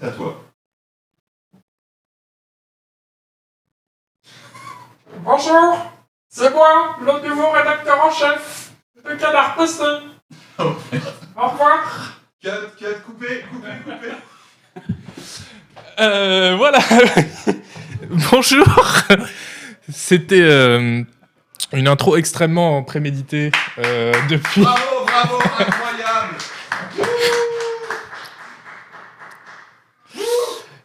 C'est à toi. Bonjour, c'est moi, le nouveau rédacteur en chef de Canard PC. Oh, Au revoir. Cut, cut, coupé, coupé, coupé. Euh, voilà. Bonjour. C'était euh, une intro extrêmement préméditée euh, depuis. Bravo, bravo, incroyable.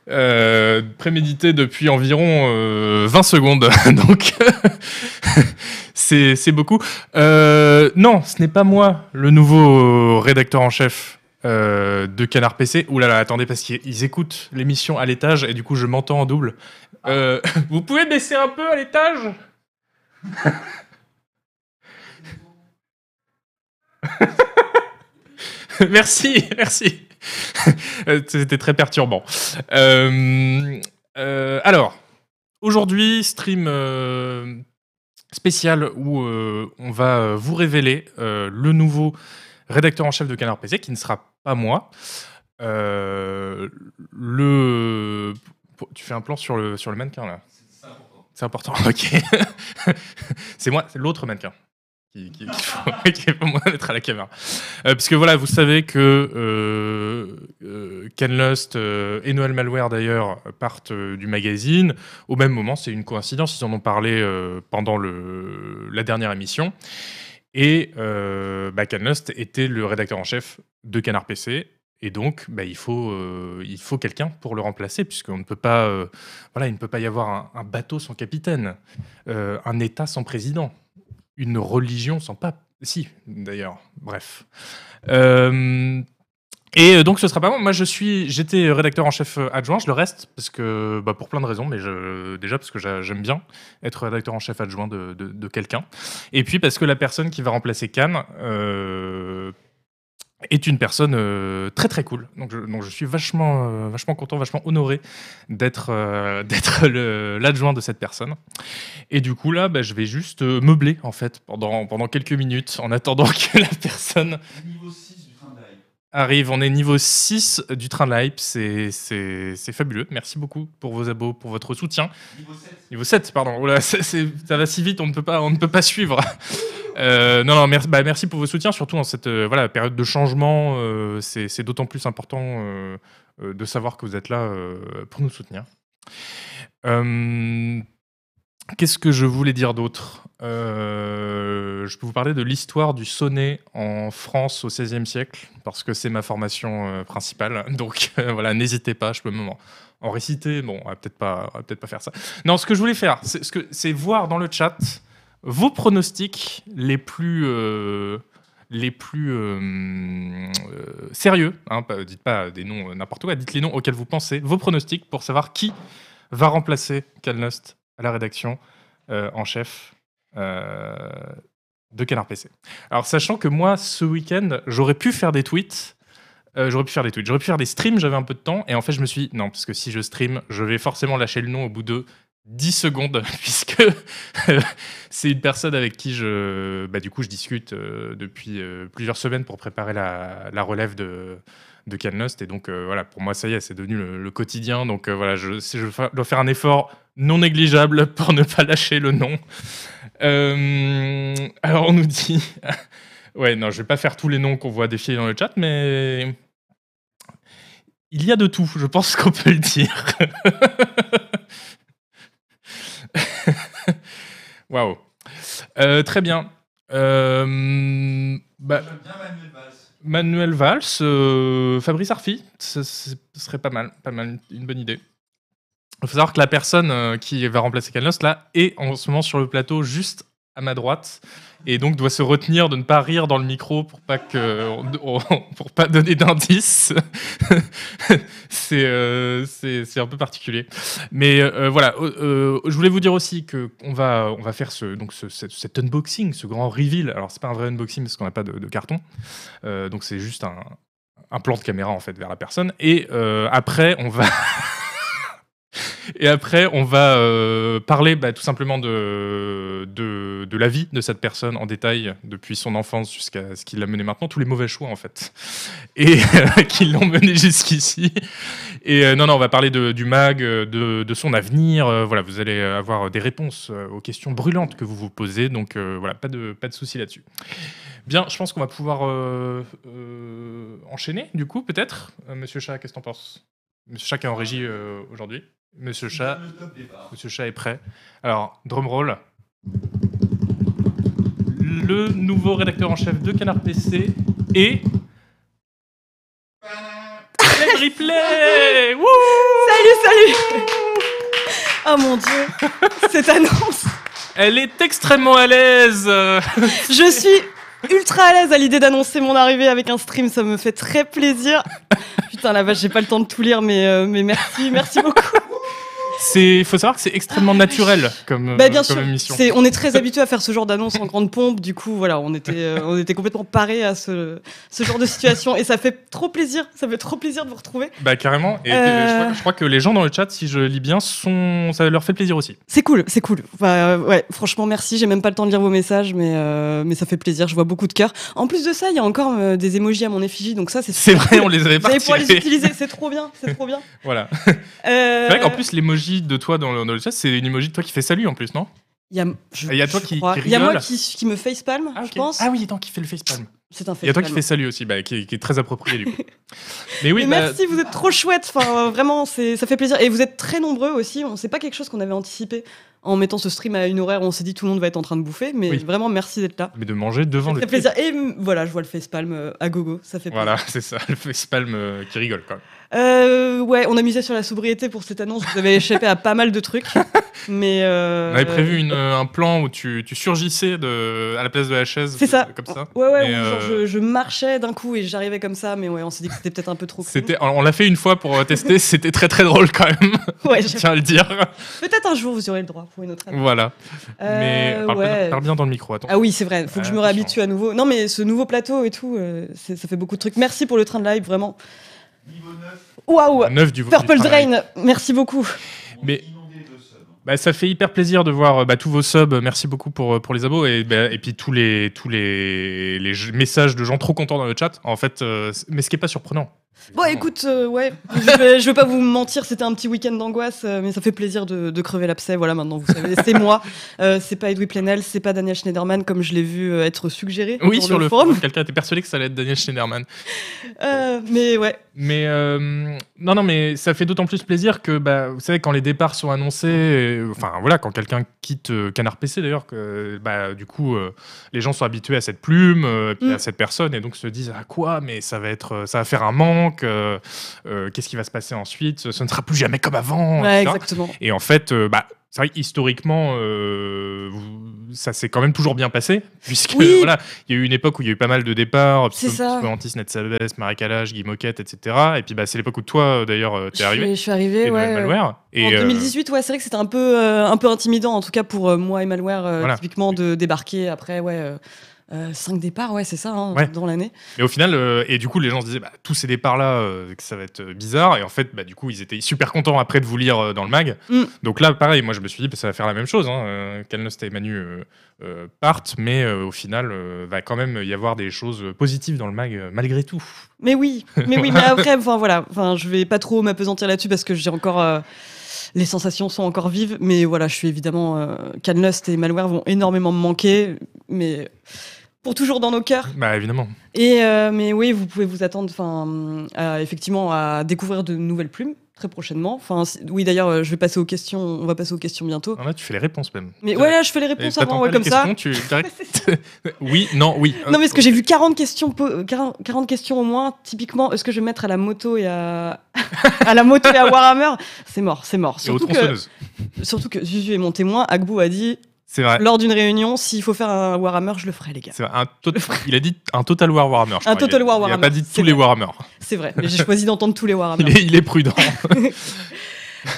Euh, prémédité depuis environ euh, 20 secondes. Donc, c'est beaucoup. Euh, non, ce n'est pas moi, le nouveau rédacteur en chef euh, de Canard PC. Ouh là là, attendez, parce qu'ils écoutent l'émission à l'étage et du coup, je m'entends en double. Vous pouvez baisser un peu à l'étage? Merci, merci. C'était très perturbant. Euh, euh, alors, aujourd'hui, stream euh, spécial où on va vous révéler le nouveau rédacteur en chef de Canard PC, qui ne sera pas moi. Le... Tu fais un plan sur le, sur le mannequin là? C'est important, ok. c'est moi, c'est l'autre mannequin qui, qui, qui faut, qui faut moi mettre à la caméra. Euh, parce que voilà, vous savez que euh, euh, Ken Lust euh, et Noël Malware d'ailleurs partent euh, du magazine au même moment. C'est une coïncidence, ils en ont parlé pendant le, la dernière émission. Et bah, Ken Lust était le rédacteur en chef de Canard PC. Et donc, bah, il faut, faut quelqu'un pour le remplacer, puisqu'on ne peut pas, voilà, il ne peut pas y avoir un, bateau sans capitaine, un État sans président, une religion sans pape. Si, d'ailleurs. Bref. Euh, et donc ce sera pas moi. Moi je suis, j'étais rédacteur en chef adjoint. Je le reste parce que, bah, pour plein de raisons, mais je, déjà parce que j'a- j'aime bien être rédacteur en chef adjoint de, quelqu'un. Et puis parce que la personne qui va remplacer Cannes est une personne euh, très très cool. Donc je, suis vachement, euh, vachement content, vachement honoré d'être euh, l'adjoint de cette personne. Et du coup là, bah, je vais juste meubler en fait pendant quelques minutes en attendant que la personne Niveau 6 du train de live. Arrive. On est niveau 6 du train l'hype. C'est c'est- c'est fabuleux. Merci beaucoup pour vos abos, pour votre soutien. Niveau 7. Niveau 7, pardon. C'est- ça va si vite, on ne peut pas, on ne peut pas suivre. Euh, non, non, merci, bah, merci pour vos soutiens, surtout dans cette euh, voilà, période de changement. euh, c'est c'est d'autant plus important de savoir que vous êtes là pour nous soutenir. Qu'est-ce que je voulais dire d'autre? Euh, Je peux vous parler de l'histoire du sonnet en France au XVIe siècle, parce que c'est ma formation euh, principale. Donc euh, voilà, n'hésitez pas, je peux même en, réciter. Bon, on va peut-être pas, peut-être pas faire ça. Non, ce que je voulais faire, c'est voir dans le chat vos pronostics les plus, les plus sérieux. hein, dites pas des noms n'importe quoi, dites les noms auxquels vous pensez, vos pronostics pour savoir qui va remplacer Calnost à la rédaction euh, en chef euh, de Canard PC. Alors, sachant que moi, ce week-end, j'aurais pu faire des tweets. euh, j'aurais pu faire des tweets, j'aurais pu faire des streams, j'avais un peu de temps, et en fait je me suis dit, non, parce que si je stream, je vais forcément lâcher le nom au bout de 10 secondes, puisque c'est une personne avec qui je, bah, du coup, je discute depuis plusieurs semaines pour préparer la, relève de, de. Et donc, voilà, pour moi, ça y est, c'est devenu le, quotidien. Donc, voilà, je, dois faire un effort non négligeable pour ne pas lâcher le nom. Euh, alors, on nous dit. ouais, non, je vais pas faire tous les noms qu'on voit défiler dans le chat, mais. Il y a de tout, je pense qu'on peut le dire. Waouh. Euh, très bien. Euh, bah, bien Manuel Valls. Manuel Valls, euh, Fabrice Arfi, ce serait pas mal, pas mal, une bonne idée. Il faut savoir que la personne euh, qui va remplacer Canlos là est en ce moment sur le plateau juste à ma droite et donc doit se retenir de ne pas rire dans le micro pour pas que pour pas donner d'indices. c'est euh, c'est un peu particulier. Mais euh, voilà, euh, euh, je voulais vous dire aussi que on va on va faire ce donc ce, cet, unboxing, ce grand reveal. Alors c'est pas un vrai unboxing parce qu'on n'a pas de, carton, donc c'est juste un, un plan de caméra en fait vers la personne. Et après on va Et après, on va euh, parler bah, tout simplement de, de, la vie de cette personne en détail, depuis son enfance jusqu'à ce qui l'a mené maintenant, tous les mauvais choix en fait, et euh, qui l'ont mené jusqu'ici. Et euh, non, non, on va parler du mag, de, son avenir. voilà, vous allez avoir des réponses aux questions brûlantes que vous vous posez. Donc voilà, pas de, pas de souci là-dessus. Bien, je pense qu'on va pouvoir enchaîner, du coup, peut-être. Monsieur Chat, qu'est-ce que t'en penses? Monsieur Chat qui est en régie aujourd'hui. Monsieur Chat. Monsieur Chat est prêt. Alors, drum roll. Le nouveau rédacteur en chef de Canard PC et Alex Ripley Wouh Salut, salut Oh mon dieu, cette annonce Elle est extrêmement à l'aise. Je suis ultra à l'aise à l'idée d'annoncer mon arrivée avec un stream, ça me fait très plaisir. Putain, la vache, j'ai pas le temps de tout lire, mais, euh, mais merci, merci beaucoup. C'est, faut savoir que c'est extrêmement naturel comme, Bah, bien euh, comme sûr, émission. c'est, on est très habitué à faire ce genre d'annonce en grande pompe, du coup, voilà, on était, euh, on était complètement parés à ce, ce genre de situation, et ça fait trop plaisir, ça fait trop plaisir de vous retrouver. Bah carrément. Et Euh. je, crois, je crois que les gens dans le chat, si je lis bien, sont, ça leur fait plaisir aussi. C'est cool, c'est cool. Bah, ouais, franchement, merci. J'ai même pas le temps de lire vos messages, mais, euh, mais ça fait plaisir. Je vois beaucoup de cœurs. En plus de ça, il y a encore des émojis à mon effigie, donc ça, c'est C'est vrai, on les avait Vous pas allez pouvoir les utiliser, c'est trop bien, c'est trop bien. Voilà. C'est vrai qu'en plus, de toi dans le, dans le chat, c'est une emoji de toi qui fait salut en plus, non? Il y a, je- Et il y a toi qui- qui Il y a moi qui, qui me facepalm, ah, je pense. Ah oui, attends, qui fait le facepalm. C'est un Il y a toi qui fais salut aussi, bah, qui, est- qui est très approprié du coup. Mais oui, bah, merci, vous êtes trop chouettes. Enfin, euh, vraiment, ça fait plaisir. Et vous êtes très nombreux aussi. On sait pas quelque chose qu'on avait anticipé en mettant ce stream à une horaire où on s'est dit tout le monde va être en train de bouffer. Mais Oui. vraiment, merci d'être là. mais de manger devant Ça le. fait plaisir. Et voilà, je vois le facepalm euh, à gogo. Ça fait plaisir. Voilà, c'est ça, le facepalm euh, qui rigole quand même. Euh, ouais, on a misé sur la sobriété pour cette annonce. Vous avez échappé à pas mal de trucs. Mais. euh, On avait prévu une, euh, un plan où tu, tu surgissais de, à la place de la chaise. C'est ça. Comme ça. Ouais, ouais, genre, euh, je, je marchais d'un coup et j'arrivais comme ça, mais ouais, on s'est dit que c'était peut-être un peu trop. C'était, on l'a fait une fois pour tester, c'était très très drôle quand même. Ouais, je tiens à le dire. peut-être un jour vous aurez le droit pour une autre année. Voilà. Euh, mais parle, ouais. bien, parle bien dans le micro, attends. Ah oui, c'est vrai, faut que je me Attention. réhabitue à nouveau. Non, mais ce nouveau plateau et tout, euh, c'est- ça fait beaucoup de trucs. Merci pour le train de live, vraiment. Niveau 9, Waouh! Purple. Drain, merci beaucoup. Mais-. Bah, ça fait hyper plaisir de voir euh, bah, tous vos subs. Merci beaucoup pour, euh, pour les abos et, bah, et puis tous les, tous les, messages de gens trop contents dans le chat. En fait, euh, mais ce qui est pas surprenant. Bon, écoute, euh, ouais, je vais, je vais pas vous mentir, c'était un petit week-end d'angoisse, euh, mais ça fait plaisir de, de crever l'abcès. Voilà, maintenant vous savez, c'est moi. Euh, c'est pas Edoui Plenel, c'est pas Daniel Schneiderman, comme je l'ai vu euh, être suggéré Oui, sur, le, le forum. quelqu'un était persuadé que ça allait être Daniel Schneiderman. Mais ouais, Mais non, non, mais ça fait d'autant plus plaisir que, bah, vous savez, quand les départs sont annoncés, enfin voilà, quand quelqu'un quitte Canard PC d'ailleurs, que bah, du coup, les gens sont habitués à cette plume, puis Mm. à cette personne, et donc se disent ah quoi, mais ça va être, ça va faire un manque. Euh, euh, Qu'est-ce qui va se passer ensuite Ce ne sera plus jamais comme avant. ouais, etc. exactement. Et en fait, euh, bah, c'est vrai qu'historiquement, euh, ça s'est quand même toujours bien passé, puisque Oui. voilà, il y a eu une époque où il y a eu pas mal de départs, C'est ça. Psychomantis, Ned Marie Guy Moquette, etc. Et puis bah, c'est l'époque où toi, d'ailleurs, Je t'es arrivé. suis, je suis de ouais. Malware. Et, en euh, 2018, ouais, c'est vrai que c'était un peu, un peu intimidant, en tout cas pour moi et Malware, Voilà. typiquement, de débarquer après, ouais, euh, euh, cinq départs, ouais, c'est ça, hein, Ouais. dans l'année. Mais au final, euh, et du coup, les gens se disaient, bah, tous ces départs-là, euh, que ça va être bizarre. Et en fait, bah, du coup, ils étaient super contents après de vous lire euh, dans le mag. Mm. Donc là, pareil, moi, je me suis dit, bah, ça va faire la même chose. Hein. Kalnost et Manu partent, mais au final, va quand même y avoir des choses positives dans le mag, malgré tout. Mais oui, mais oui, mais après, enfin voilà, enfin, je vais pas trop m'apesantir là-dessus parce que j'ai encore. les sensations sont encore vives, mais voilà, je suis évidemment. Euh, Canlust et Malware vont énormément me manquer, mais pour toujours dans nos cœurs. Bah, évidemment. Et euh, mais oui, vous pouvez vous attendre, enfin, effectivement, à découvrir de nouvelles plumes très prochainement. Enfin, oui, d'ailleurs, euh, je vais passer aux questions. On va passer aux questions bientôt. Alors là, tu fais les réponses même. Mais ouais, là, je fais les réponses avant, ouais, comme ça. tu oui, non, oui. Non, mais est-ce que j'ai vu 40 questions, po- 40, 40 questions au moins, typiquement, est-ce que je vais mettre à la moto et à, à la moto et à Warhammer? C'est mort, c'est mort. Et aux Surtout que, surtout que Zuzu est mon témoin, Agbou a dit, C'est vrai. lors d'une réunion, s'il faut faire un Warhammer, je le ferai, les gars. C'est vrai, un tot- il a dit un Total War Warhammer. je Un crois. Total Il a- War Il a Warhammer, pas dit tous les. Warhammer. C'est vrai, mais j'ai choisi d'entendre tous les Warhammer. Il est, il est prudent.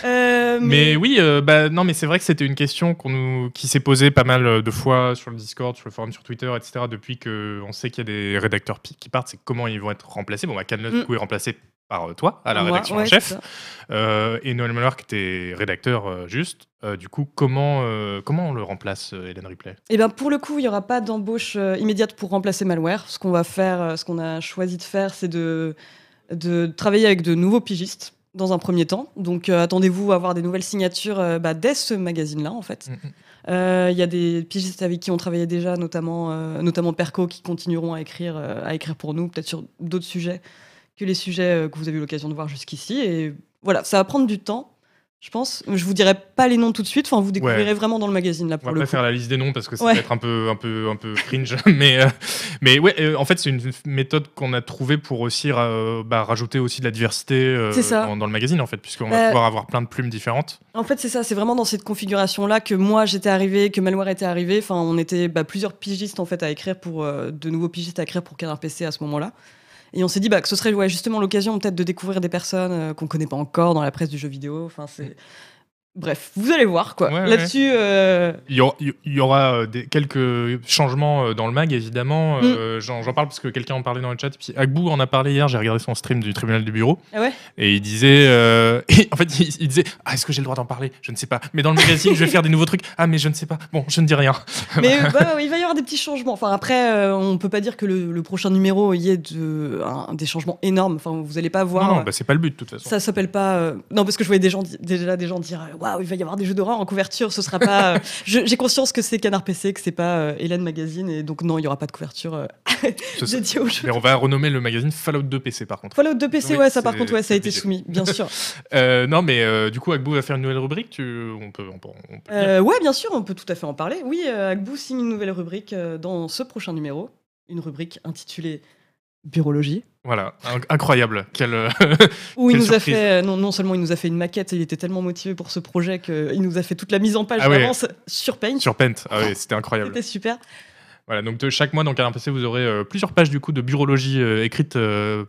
Euh, Mais oui, euh, bah, non, mais c'est vrai que c'était une question qu'on nous, qui s'est posée pas mal euh, de fois sur le Discord, sur le forum, sur Twitter, etc. Depuis qu'on sait qu'il y a des rédacteurs qui partent, c'est comment ils vont être remplacés. Bon, bah, Canlos, Mm. du coup, est remplacé par toi à la Moi, rédaction en ouais, chef. ça. Euh, et Noël Malheur qui était rédacteur juste. Euh, du coup, comment, euh, comment on le remplace, euh, Hélène Ripley? Eh bien, pour le coup, il n'y aura pas d'embauche immédiate pour remplacer Malware. Ce qu'on va faire, ce qu'on a choisi de faire, c'est de, de travailler avec de nouveaux pigistes dans un premier temps. Donc, attendez-vous à avoir des nouvelles signatures bah, dès ce magazine-là, en fait. Il y a des pigistes avec qui on travaillait déjà, notamment, notamment Perco, qui continueront à écrire, à écrire pour nous, peut-être sur d'autres sujets que les sujets que vous avez eu l'occasion de voir jusqu'ici. Et voilà, ça va prendre du temps. Je pense, je vous dirai pas les noms tout de suite. Enfin, vous découvrirez vraiment dans le magazine là On pour va le pas coup. faire la liste des noms parce que ça Ouais. va être un peu, un peu, un peu cringe. mais, euh, mais ouais, euh, en fait, c'est une méthode qu'on a trouvée pour aussi euh, bah, rajouter aussi de la diversité dans, dans le magazine, en fait, puisqu'on Bah, va pouvoir avoir plein de plumes différentes. En fait, c'est ça, c'est vraiment dans cette configuration-là que moi j'étais arrivé, que Malware était arrivé. Enfin, on était bah, plusieurs pigistes en fait à écrire pour de nouveaux pigistes à écrire pour Canard PC à ce moment-là. Et on s'est dit bah, que ce serait justement l'occasion peut-être de découvrir des personnes euh, qu'on connaît pas encore dans la presse du jeu vidéo. C'est bref, vous allez voir quoi. Ouais, ouais. Là-dessus, euh, Il y aura, il y aura, euh, des, quelques changements euh, dans le mag, évidemment. Mm. Euh, J'en parle parce que quelqu'un en parlait dans le chat. Et puis Agbou en a parlé hier. J'ai regardé son stream du tribunal du bureau. ah ouais? Et il disait. euh, et en fait, il, il disait Ah, est-ce que j'ai le droit d'en parler? Je ne sais pas. Mais dans le magazine, je vais faire des nouveaux trucs. Ah, mais je ne sais pas. Bon, je ne dis rien. Mais euh, bah, il va y avoir des petits changements. Enfin, après, euh, on peut pas dire que le, le prochain numéro y ait de, un- des changements énormes. Enfin, vous allez pas voir. non, non, bah, c'est pas le but, de toute façon. Ça s'appelle pas. euh, Non, parce que je voyais des gens, di- déjà des gens dire euh, Waouh, il va y avoir des jeux d'horreur en couverture, ce sera pas. euh, J'ai conscience que c'est Canard PC, que c'est pas euh, Hélène Magazine, et donc non, il y aura pas de couverture euh, dédiée aux jeux. Mais on va renommer le magazine Fallout 2 PC, par contre. Fallout 2 PC, Oui, ouais, ça par contre, ouais, ça a été soumis, bien sûr. Euh, non, mais euh, du coup, Agbou va faire une nouvelle rubrique. Tu... On peut, on peut, on peut. Euh, ouais, bien sûr, on peut tout à fait en parler. Oui, euh, Agbou signe une nouvelle rubrique euh, dans ce prochain numéro, une rubrique intitulée Bureaulogie. Voilà, In- incroyable. Euh, Où il nous a fait, euh, non, non seulement il nous a fait une maquette, il était tellement motivé pour ce projet qu'il nous a fait toute la mise en page Ah d'avance sur Paint. sur Paint. Ah c'était incroyable. C'était super. Voilà, donc de chaque mois dans Canard PC, vous aurez euh, plusieurs pages du coup de bureaulogie euh, écrite. euh,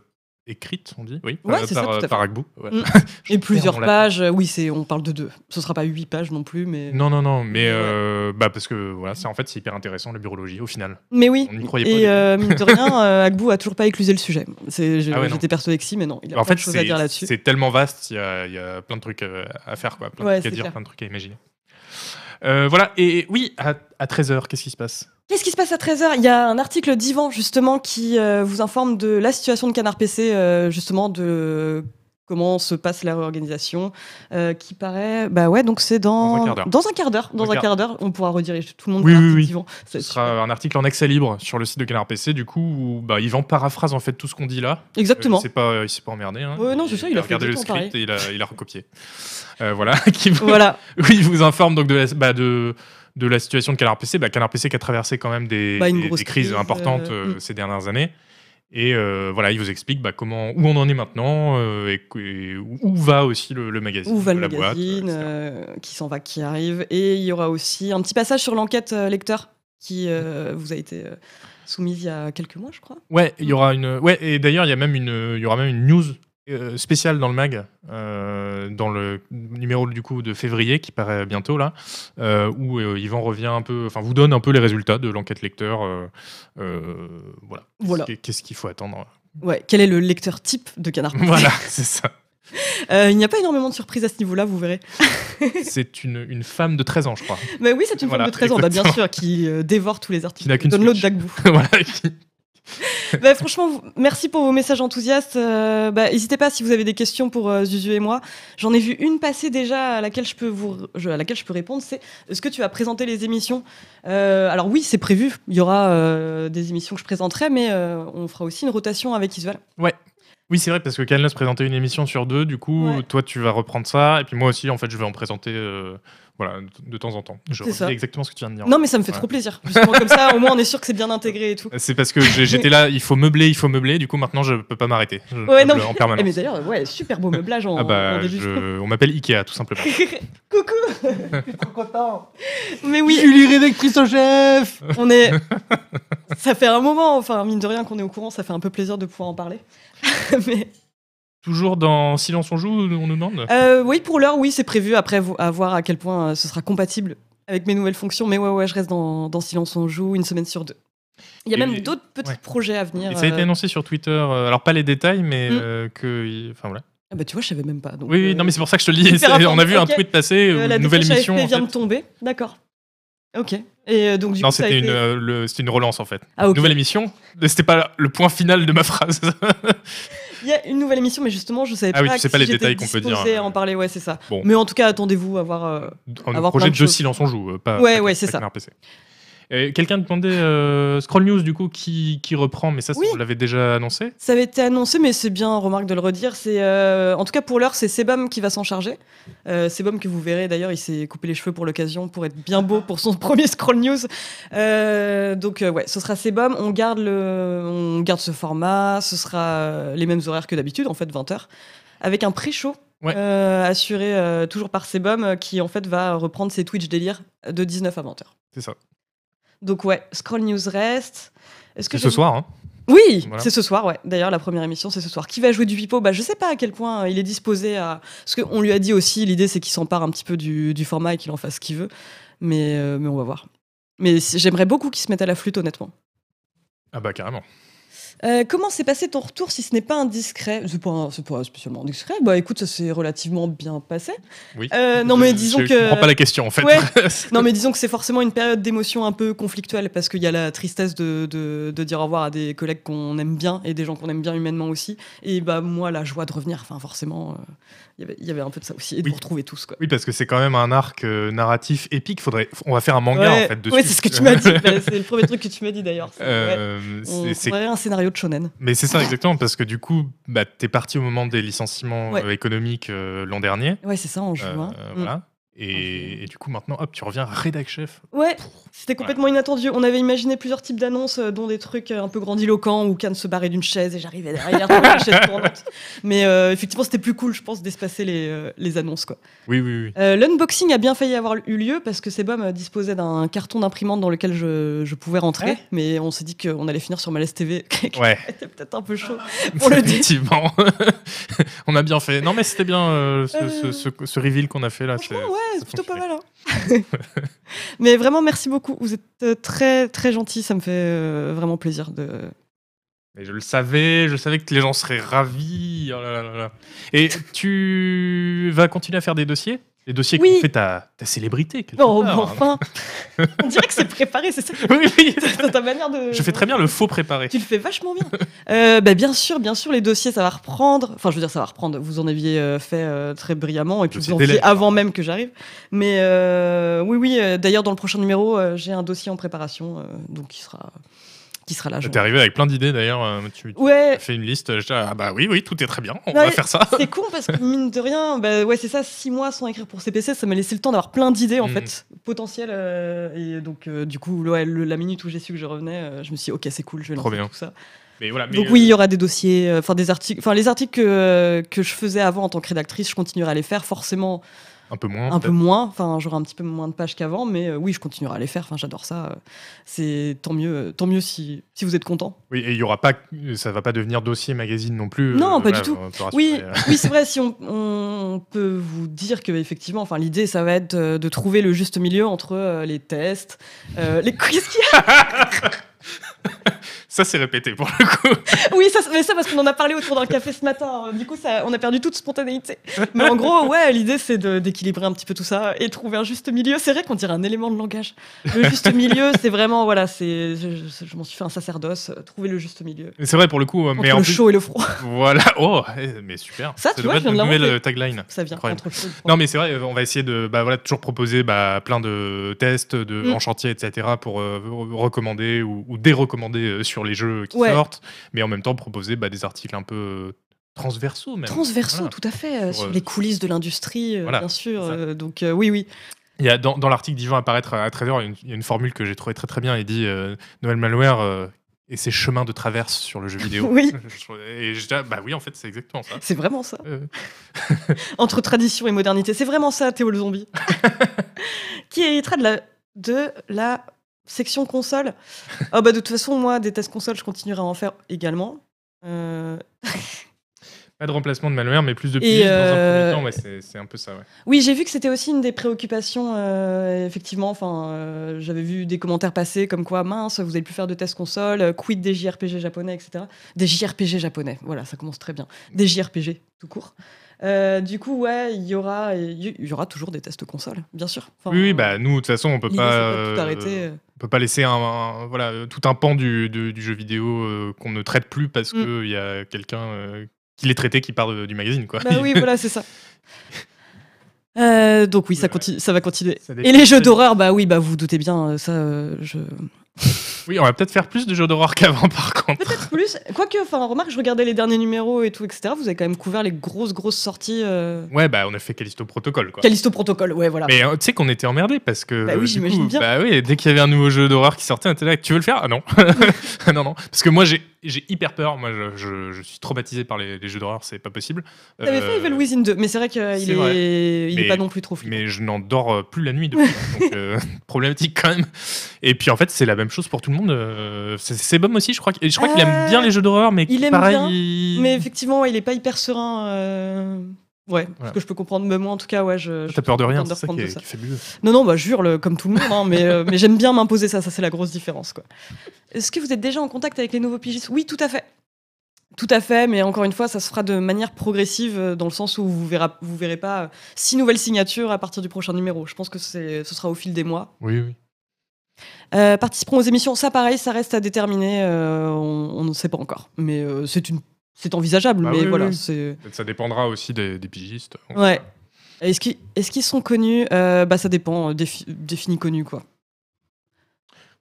écrite, on dit Oui, Ouais, par, c'est ça, par, tout à fait. par Agbou. ouais. Mm. Et plusieurs pages. Oui, c'est, on parle de deux. Ce sera pas huit pages non plus, mais. Non, non, non, mais Ouais. euh, bah, parce que voilà, c'est en fait c'est hyper intéressant la bureaulogie au final. Mais oui. On n'y croyait pas. Et début. euh, mine de rien, euh, Agbou a toujours pas éclusé le sujet. C'est, j'ai- Ah j'étais persuadé que si, mais non. Il a en plein fait, de choses à c'est dire là-dessus. c'est tellement vaste, il y a, y plein de trucs euh, à faire, quoi, plein de trucs à dire, clair. plein de trucs à imaginer. Euh, voilà, et oui, à, à 13h, qu'est-ce qui se passe? Qu'est-ce qui se passe à 13h Il y a un article d'Ivan, justement, qui euh, vous informe de la situation de Canard PC, euh, justement, de comment se passe la réorganisation, euh, qui paraît. Bah ouais, donc c'est dans. Dans un quart d'heure. Dans un quart d'heure. On pourra rediriger tout le monde Oui, vers oui, oui. Ce sera super. un article en accès libre sur le site de Canard PC, du coup, où bah, Yvan paraphrase en fait tout ce qu'on dit là. Exactement. Euh, pas, il s'est pas emmerdé. Hein. Ouais, non, c'est ça, il a regardé le script et il a, il a recopié. Euh, voilà, qui vous, Voilà. oui, il vous informe donc de la, bah, de, de la situation de Canard PC. Bah, Canard PC qui a traversé quand même des, Bah, des- des crises crise, importantes euh, mm. ces dernières années. Et euh, voilà, il vous explique bah, comment, où on en est maintenant euh, et, et où va aussi le, le magazine. Où va le la magazine, euh, qui s'en va, qui arrive. Et il y aura aussi un petit passage sur l'enquête lecteur qui vous a été soumise il y a quelques mois, je crois. Ouais, il y aura une. Ouais, et d'ailleurs, il y a même une, il y aura même une news euh, spéciale dans le mag, euh, dans le numéro du coup de février qui paraît bientôt là, euh, où Yvan revient un peu, enfin vous donne un peu les résultats de l'enquête lecteur. voilà. Voilà. Qu'est- Qu'est-ce qu'il faut attendre Ouais, quel est le lecteur type de Canard Voilà, c'est ça. Euh, Il n'y a pas énormément de surprises à ce niveau-là, vous verrez. C'est une, une femme de 13 ans, je crois. Mais oui, c'est une Voilà, femme de 13 ans, bah, bien sûr, qui euh, dévore tous les articles. n'a qu'une Donne l'autre d'Agbou. voilà. qui- Bah, franchement, merci pour vos messages enthousiastes. Euh, bah, N'hésitez pas si vous avez des questions pour euh, Zuzu et moi. J'en ai vu une passer déjà à laquelle je peux, à laquelle je peux répondre. C'est est-ce que tu vas présenter les émissions Euh, Alors oui, c'est prévu. Il y aura euh, des émissions que je présenterai, mais euh, on fera aussi une rotation avec Isuel. Oui, c'est vrai, parce que Canlos présentait une émission sur deux, du coup, Ouais. toi, tu vas reprendre ça, et puis moi aussi, en fait, je vais en présenter euh, voilà, de, de temps en temps. Je C'est ça. redis exactement ce que tu viens de dire. Non, mais ça me fait Ouais. trop plaisir. Justement, comme ça, au moins, on est sûr que c'est bien intégré et tout. C'est parce que j'étais là, il faut meubler, il faut meubler, du coup, maintenant, je peux pas m'arrêter. Je Ouais, non, en Eh, permanence. mais d'ailleurs, ouais, super beau meublage en, Ah bah, en début. je- on m'appelle Ikea, tout simplement. Coucou Trop content. Mais oui, Julie, rédactrice en chef. On est. ça fait un moment, enfin, mine de rien qu'on est au courant, ça fait un peu plaisir de pouvoir en parler. Mais Toujours dans Silence on joue, on nous demande euh, oui, pour l'heure, oui, c'est prévu. Après, à voir à quel point euh, ce sera compatible avec mes nouvelles fonctions. Mais ouais, ouais, je reste dans, dans Silence on joue une semaine sur deux. Il y a Et- même d'autres petits ouais. projets à venir. Et ça a été euh, annoncé sur Twitter. alors, pas les détails, mais Mm. euh, que. Enfin, voilà. ah bah tu vois, je savais même pas. donc, Oui, euh, non, mais c'est pour ça que je te le dis. super c'est- On a vu un tweet passer, euh, une la nouvelle émission. En vient fait. de tomber. D'accord. Ok. Et euh, donc du Non, c'était été- une, euh, le- c'était une relance en fait. Ah, ok. Nouvelle émission. C'était pas le point final de ma phrase. Il y a une nouvelle émission, mais justement, je savais Ah oui, pas. tu sais pas les détails qu'on peut dire. à en parler, ouais, c'est ça. Bon. Mais en tout cas, attendez-vous à voir. euh, Un Avoir projet plein de de jeu silence on joue, euh, pas. Ouais, pas- ouais, pas c'est ça. qu'un Quelqu'un demandait euh, Scroll News du coup qui, qui reprend, mais ça, Oui. vous l'avez déjà annoncé. Ça avait été annoncé, mais c'est bien, remarque de le redire. C'est, euh, en tout cas, pour l'heure, c'est Sebum qui va s'en charger. Euh, Sebum que vous verrez d'ailleurs, il s'est coupé les cheveux pour l'occasion pour être bien beau pour son premier scroll news. Donc ouais, ce sera Sebum. On garde le, on garde ce format. Ce sera les mêmes horaires que d'habitude, en fait, 20 h avec un pré-show. Ouais. euh, assuré euh, toujours par Sebum euh, qui en fait va reprendre ses Twitch délire de 19 à 20 h C'est ça. Donc ouais, Scroll News reste. Est-ce que C'est ce soir. Hein. oui, Voilà. c'est ce soir, ouais. D'ailleurs, la première émission, c'est ce soir. Qui va jouer du pipeau? Bah, Je sais pas à quel point euh, il est disposé à. Parce qu'on lui a dit aussi, l'idée, c'est qu'il s'empare un petit peu du, du format et qu'il en fasse ce qu'il veut. Mais, euh, mais on va voir. Mais j'aimerais beaucoup qu'il se mette à la flûte, honnêtement. Ah bah carrément. Euh, comment s'est passé ton retour si ce n'est pas indiscret? C'est pas, pas spécialement indiscret. Bah écoute, ça s'est relativement bien passé. Oui. Euh, non, mais Je- disons je que. comprends pas la question en fait. Ouais. Non, mais disons que c'est forcément une période d'émotion un peu conflictuelle parce qu'il y a la tristesse de, de, de dire au revoir à des collègues qu'on aime bien et des gens qu'on aime bien humainement aussi. Et bah, moi, la joie de revenir, enfin, forcément, euh, il y avait- il y avait un peu de ça aussi. Et de vous retrouver tous, quoi. Oui, parce que c'est quand même un arc narratif épique. Faudrait, on va faire un manga ouais, en fait dessus. ouais, c'est ce que tu m'as dit. Bah, c'est le premier truc que tu m'as dit d'ailleurs. C'est- ouais. Un scénario de shonen. Mais c'est ça exactement parce que du coup, bah, t'es parti au moment des licenciements Ouais. euh, économiques euh, l'an dernier. Ouais, c'est ça, en juin. euh, Mm. Voilà. Et, et du coup, maintenant, hop, tu reviens rédac chef. Ouais, c'était complètement inattendu. On avait imaginé plusieurs types d'annonces, euh, dont des trucs euh, un peu grandiloquents où Cannes se barrait d'une chaise et j'arrivais derrière la chaise tournante. Mais euh, effectivement, c'était plus cool, je pense, d'espacer les, les annonces. quoi. Oui, oui, oui. Euh, L'unboxing a bien failli avoir eu lieu parce que Sebum disposait d'un carton d'imprimante dans lequel je, je pouvais rentrer, Ouais. mais on s'est dit qu'on allait finir sur Malaise TV. Ouais, C'était peut-être un peu chaud pour le effectivement. on a bien fait. Non, mais c'était bien euh, ce, ce, ce- ce reveal qu'on a fait là. ouais, c'est plutôt pas mal. hein. mais vraiment, merci beaucoup. Vous êtes euh, très, très gentils. Ça me fait euh, vraiment plaisir de. Mais je le savais, je savais que les gens seraient ravis. Oh là là là là. Et tu vas continuer à faire des dossiers? Des dossiers Oui. qu'on fait ta, ta célébrité Oh, mais enfin On dirait que c'est préparé, c'est ça Oui, oui. C'est ta manière de. Je fais très bien le faux préparé. Tu le fais vachement bien. Euh, bah, bien sûr, bien sûr, les dossiers, ça va reprendre. Enfin, je veux dire, ça va reprendre. Vous en aviez euh, fait euh, très brillamment et puis vous en faisiez avant même que j'arrive. Mais euh, oui, oui. D'ailleurs, dans le prochain numéro, j'ai un dossier en préparation, donc qui sera, qui sera là. je- T'es arrivé avec plein d'idées d'ailleurs. euh, Tu, tu Ouais, as fait une liste. je dis, ah bah oui, oui, tout est très bien. On Ouais. va faire ça. c'est con parce que mine de rien, bah, ouais, c'est ça, six mois sans écrire pour CPC, ça m'a laissé le temps d'avoir plein d'idées en Mm. fait, potentielles. euh, et donc, euh, du coup, ouais, le- la minute où j'ai su que je revenais, euh, je me suis dit, ok, c'est cool, je vais Trop lancer bien. tout ça. Mais voilà. mais, Donc oui, il y aura des dossiers, enfin des articles, enfin les articles que, que je faisais avant en tant que rédactrice, je continuerai à les faire, forcément un peu moins. un peu moins, enfin j'aurai un petit peu moins de pages qu'avant, mais euh, oui, je continuerai à les faire, enfin j'adore ça, euh, c'est tant mieux, euh, tant mieux si, si vous êtes content. Oui, et il y aura pas, ça va pas devenir dossier magazine non plus. Non, euh, pas du tout. Oui, oui c'est vrai, si on, on peut vous dire que effectivement, enfin l'idée ça va être de trouver le juste milieu entre les tests, euh, les qu'est-ce qu'il y a? Ça, c'est répété pour le coup. Oui, ça, mais ça parce qu'on en a parlé autour d'un café ce matin. hein. Du coup, ça, on a perdu toute spontanéité. Mais en gros, ouais, l'idée c'est d'équilibrer un petit peu tout ça et trouver un juste milieu. C'est vrai qu'on dirait un élément de langage. Le juste milieu, c'est vraiment voilà, c'est je, je- je m'en suis fait un sacerdoce. euh, Trouver le juste milieu C'est vrai pour le coup. euh, entre Mais en le plus, chaud et le froid. voilà. Oh, eh, mais super. Ça, tu vois, je viens de nouvelle euh, tagline. Ça vient Incroyable. entre le chaud et le froid. Non, mais c'est vrai, on va essayer de bah, voilà, toujours proposer bah, plein de tests de, Mm. en chantier, etc., pour euh, re- recommander ou, ou dérecommander sur les jeux qui Ouais. sortent, mais en même temps proposer bah, des articles un peu euh, transversaux. Même. Transversaux, Voilà. tout à fait, euh, Sur, sur euh, les coulisses de l'industrie, voilà, bien sûr. donc oui, oui. Il y a, dans dans l'article d'Yvan apparaître à 13h, il y a une- il y a une formule que j'ai trouvée très très bien. Il dit euh, Noël Malware euh, et ses chemins de traverse sur le jeu vidéo. Oui. Et je dis, ah, bah oui, en fait, c'est exactement ça. C'est vraiment ça. Euh, Entre tradition et modernité. C'est vraiment ça, Théo le zombie. qui héritera de la, de la section console. Ah bah de toute façon, moi, des tests console, je continuerai à en faire également. Euh, Pas de remplacement de malware, mais plus de Et, pigistes dans un euh, premier temps. Ouais, c'est un peu ça. Ouais. Oui, j'ai vu que c'était aussi une des préoccupations, euh, effectivement. Enfin, euh, j'avais vu des commentaires passer comme quoi, mince, vous allez plus faire de tests console, euh, quid des JRPG japonais, etc. Des JRPG japonais, voilà, ça commence très bien. Des JRPG, tout court. Euh, du coup, ouais, il y aura, il y aura toujours des tests console, bien sûr. Enfin, Oui, oui, bah nous, de toute façon, on peut pas, tout euh, arrêter. on peut pas laisser un, un- voilà, euh, tout un pan du, jeu vidéo euh, qu'on ne traite plus parce Mm. qu'il y a quelqu'un euh, qui l'est traité qui part de- du magazine. Quoi. Bah oui, voilà, c'est ça. Euh, donc oui, ça, Ouais. continue, ça va continuer. Ça Et les jeux d'horreur, bah oui, bah vous vous doutez bien, euh, ça, euh, je... Oui, on va peut-être faire plus de jeux d'horreur qu'avant, par contre. Peut-être plus. Quoique, enfin, remarque, je regardais les derniers numéros et tout, etc. Vous avez quand même couvert les grosses, grosses sorties. Euh... Ouais, bah on a fait Callisto Protocol. Quoi. Callisto Protocol, ouais, voilà. Mais euh, tu sais qu'on était emmerdés parce que. Bah oui, euh, j'imagine bien. Bah oui, dès qu'il y avait un nouveau jeu d'horreur qui sortait, on était là, tu veux le faire? Ah non. non, non. Parce que moi, j'ai j'ai hyper peur. Moi, je, je- je suis traumatisé par les, les jeux d'horreur, c'est pas possible. T'avais Euh, fait Evil Within 2, mais c'est vrai qu'il est, vrai. il est pas non plus trop flippant. Mais je n'en dors plus la nuit depuis. donc, euh, problématique quand même. Et puis en fait, c'est la même chose pour tout le monde. Euh, c'est Bum aussi, je crois. je crois qu'il aime bien les jeux d'horreur, mais il aime pareil. bien, il- Mais effectivement, il est pas hyper serein. euh, Ouais, ce Voilà. que je peux comprendre. Mais moi, en tout cas, ouais, je. T'as peur de rien, c'est ça qui est, tout qui est fabuleux. Non, non, bah, je hurle comme tout le monde, hein, mais, euh, mais j'aime bien m'imposer ça, ça c'est la grosse différence. quoi. Est-ce que vous êtes déjà en contact avec les nouveaux pigistes? Oui, tout à fait. Tout à fait, mais encore une fois, ça se fera de manière progressive, dans le sens où vous verrez, vous verrez pas six nouvelles signatures à partir du prochain numéro. Je pense que ce sera au fil des mois. Oui, oui. Euh, participeront aux émissions, ça pareil, ça reste à déterminer, euh, on on ne sait pas encore. Mais euh, c'est une... c'est envisageable, Bah mais oui, voilà, oui. c'est... Peut-être ça dépendra aussi des, des pigistes. Ouais. Est-ce qu'ils est-ce qu'ils sont connus? Euh, Bah ça dépend, euh, défi- défini connus quoi.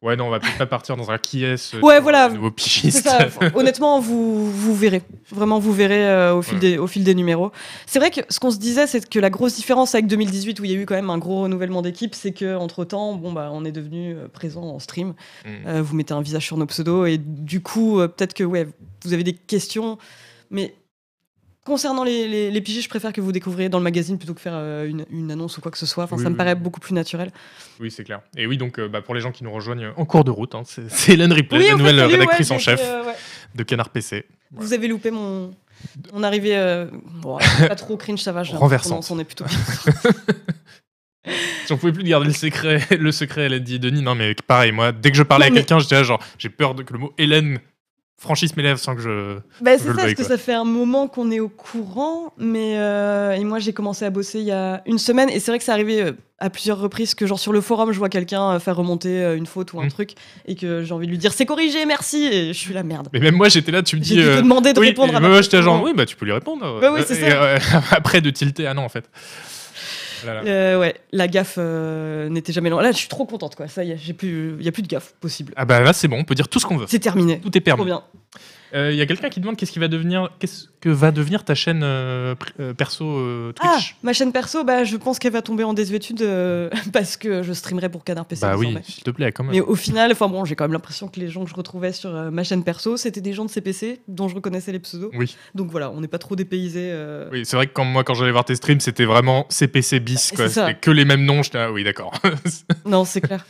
Ouais, non, on va peut-être pas partir dans un qui est ce Ouais, voilà. nouveau ça. Honnêtement, vous, vous verrez. Vraiment, vous verrez euh, au, fil Ouais. des, au fil des numéros. C'est vrai que ce qu'on se disait, c'est que la grosse différence avec 2018, où il y a eu quand même un gros renouvellement d'équipe, c'est que entre temps, bon, bah, on est devenu euh, présent en stream. Mm. Euh, vous mettez un visage sur nos pseudos, et du coup, euh, peut-être que ouais, vous avez des questions. Mais concernant les, les, les je préfère que vous découvriez dans le magazine plutôt que faire euh, une, une annonce ou quoi que ce soit. Enfin, Oui, ça me oui. paraît beaucoup plus naturel. Oui, c'est clair. Et oui, donc euh, bah, pour les gens qui nous rejoignent en cours de route, hein, c'est Hélène Ripley, la fait, nouvelle ouais, rédactrice en chef euh, ouais. de Canard PC. Vous avez loupé mon, mon arrivée. Bon, pas trop cringe, ça va. Renversante. en est plutôt. J'en pouvais plus de garder le secret, le secret, elle a dit Denis. Non, mais pareil, moi, dès que je parlais Non, à mais- quelqu'un, j'étais genre, j'ai peur de, que le mot Hélène franchisse mes lèvres sans que je. Bah, c'est ça, parce que ça fait un moment qu'on est au courant, mais euh, et moi j'ai commencé à bosser il y a une semaine, et c'est vrai que c'est arrivé euh, à plusieurs reprises que genre sur le forum je vois quelqu'un euh, faire remonter euh, une faute ou un Mm. truc, et que j'ai envie de lui dire c'est corrigé, merci, et je suis la merde. Mais même moi, j'étais là, tu me dis. dû te euh, demander de oui, répondre à moi, j'étais genre, oui, bah tu peux lui répondre. Bah oui, c'est ça. euh, après, de tilter, ah non, en fait. Là, là. Euh, ouais, la gaffe euh, n'était jamais loin. Là, je suis trop contente, quoi. Ça y est, il y a plus de gaffe possible. Ah bah là, c'est bon, on peut dire tout ce qu'on veut. C'est terminé. Tout est Trop permis. bien. Il y a quelqu'un qui demande qu'est-ce qui va devenir, qu'est-ce que va devenir ta chaîne euh, euh, perso euh, Ah, Twitch. ma chaîne perso, bah, je pense qu'elle va tomber en désuétude euh, parce que je streamerai pour Canard PC. bah oui, s'il te plaît, quand même. Mais au final, enfin bon, j'ai quand même l'impression que les gens que je retrouvais sur euh, ma chaîne perso, c'était des gens de CPC dont je reconnaissais les pseudos. Oui. Donc voilà, on n'est pas trop dépaysés. euh. Oui, c'est vrai que quand moi, quand j'allais voir tes streams, c'était vraiment CPC bis, Bah, quoi. C'était que les mêmes noms. J'étais là, oui, d'accord. Non, c'est clair.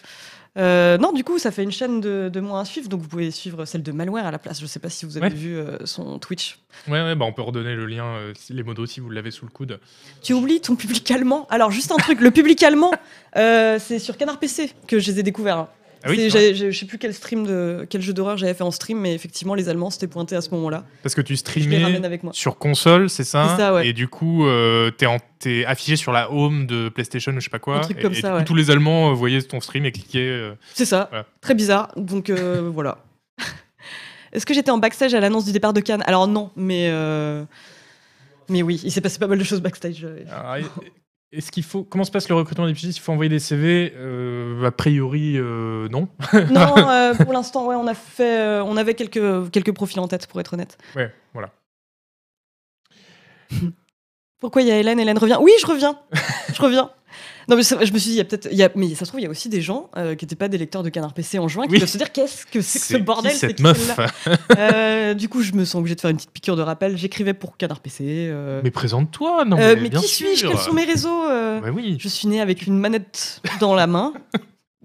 Euh, non, du coup, ça fait une chaîne de, de moi à suivre, donc vous pouvez suivre celle de Malware à la place. Je sais pas si vous avez Ouais. vu euh, son Twitch. ouais, ouais, bah on peut redonner le lien, euh, les modos si vous l'avez sous le coude. Tu oublies ton public allemand? Alors, juste un truc, le public allemand, c'est sur Canard PC que je les ai découverts. hein. Ah oui, je sais plus quel stream de quel jeu d'horreur j'avais fait en stream, mais effectivement, les Allemands s'étaient pointés à ce moment-là. Parce que tu streamais sur console, c'est ça, C'est ça, ouais. Et du coup, euh, t'es affiché sur la home de PlayStation ou je sais pas quoi. Un truc et, comme et ça, du coup, ouais. tous les Allemands euh, voyaient ton stream et cliquaient. euh, C'est ça. Voilà. Très bizarre. Donc euh, voilà. Est-ce que j'étais en backstage à l'annonce du départ de Cannes? Alors non, mais mais oui, il s'est passé pas mal de choses backstage. Alors, Est-ce qu'il faut comment se passe le recrutement des pigistes? Il faut envoyer des CV Euh, A priori, euh, non? non, euh, pour l'instant, ouais, on a fait, on avait quelques quelques profils en tête, pour être honnête. Ouais, voilà. Pourquoi il y a Hélène? Hélène revient. Oui, je reviens. je reviens. Non, mais vrai, je me suis dit, il y a peut-être, il y a- mais ça se trouve, il y a aussi des gens euh, qui n'étaient pas des lecteurs de Canard PC en juin qui Oui. peuvent se dire qu'est-ce que c'est que ce qui, bordel c'est cette qui meuf Euh, Du coup, je me sens obligée de faire une petite piqûre de rappel. J'écrivais pour Canard PC. euh, Mais présente-toi, non mais, mais bien qui suis-je? Quels sont mes réseaux oui. Je suis née avec une manette dans la main.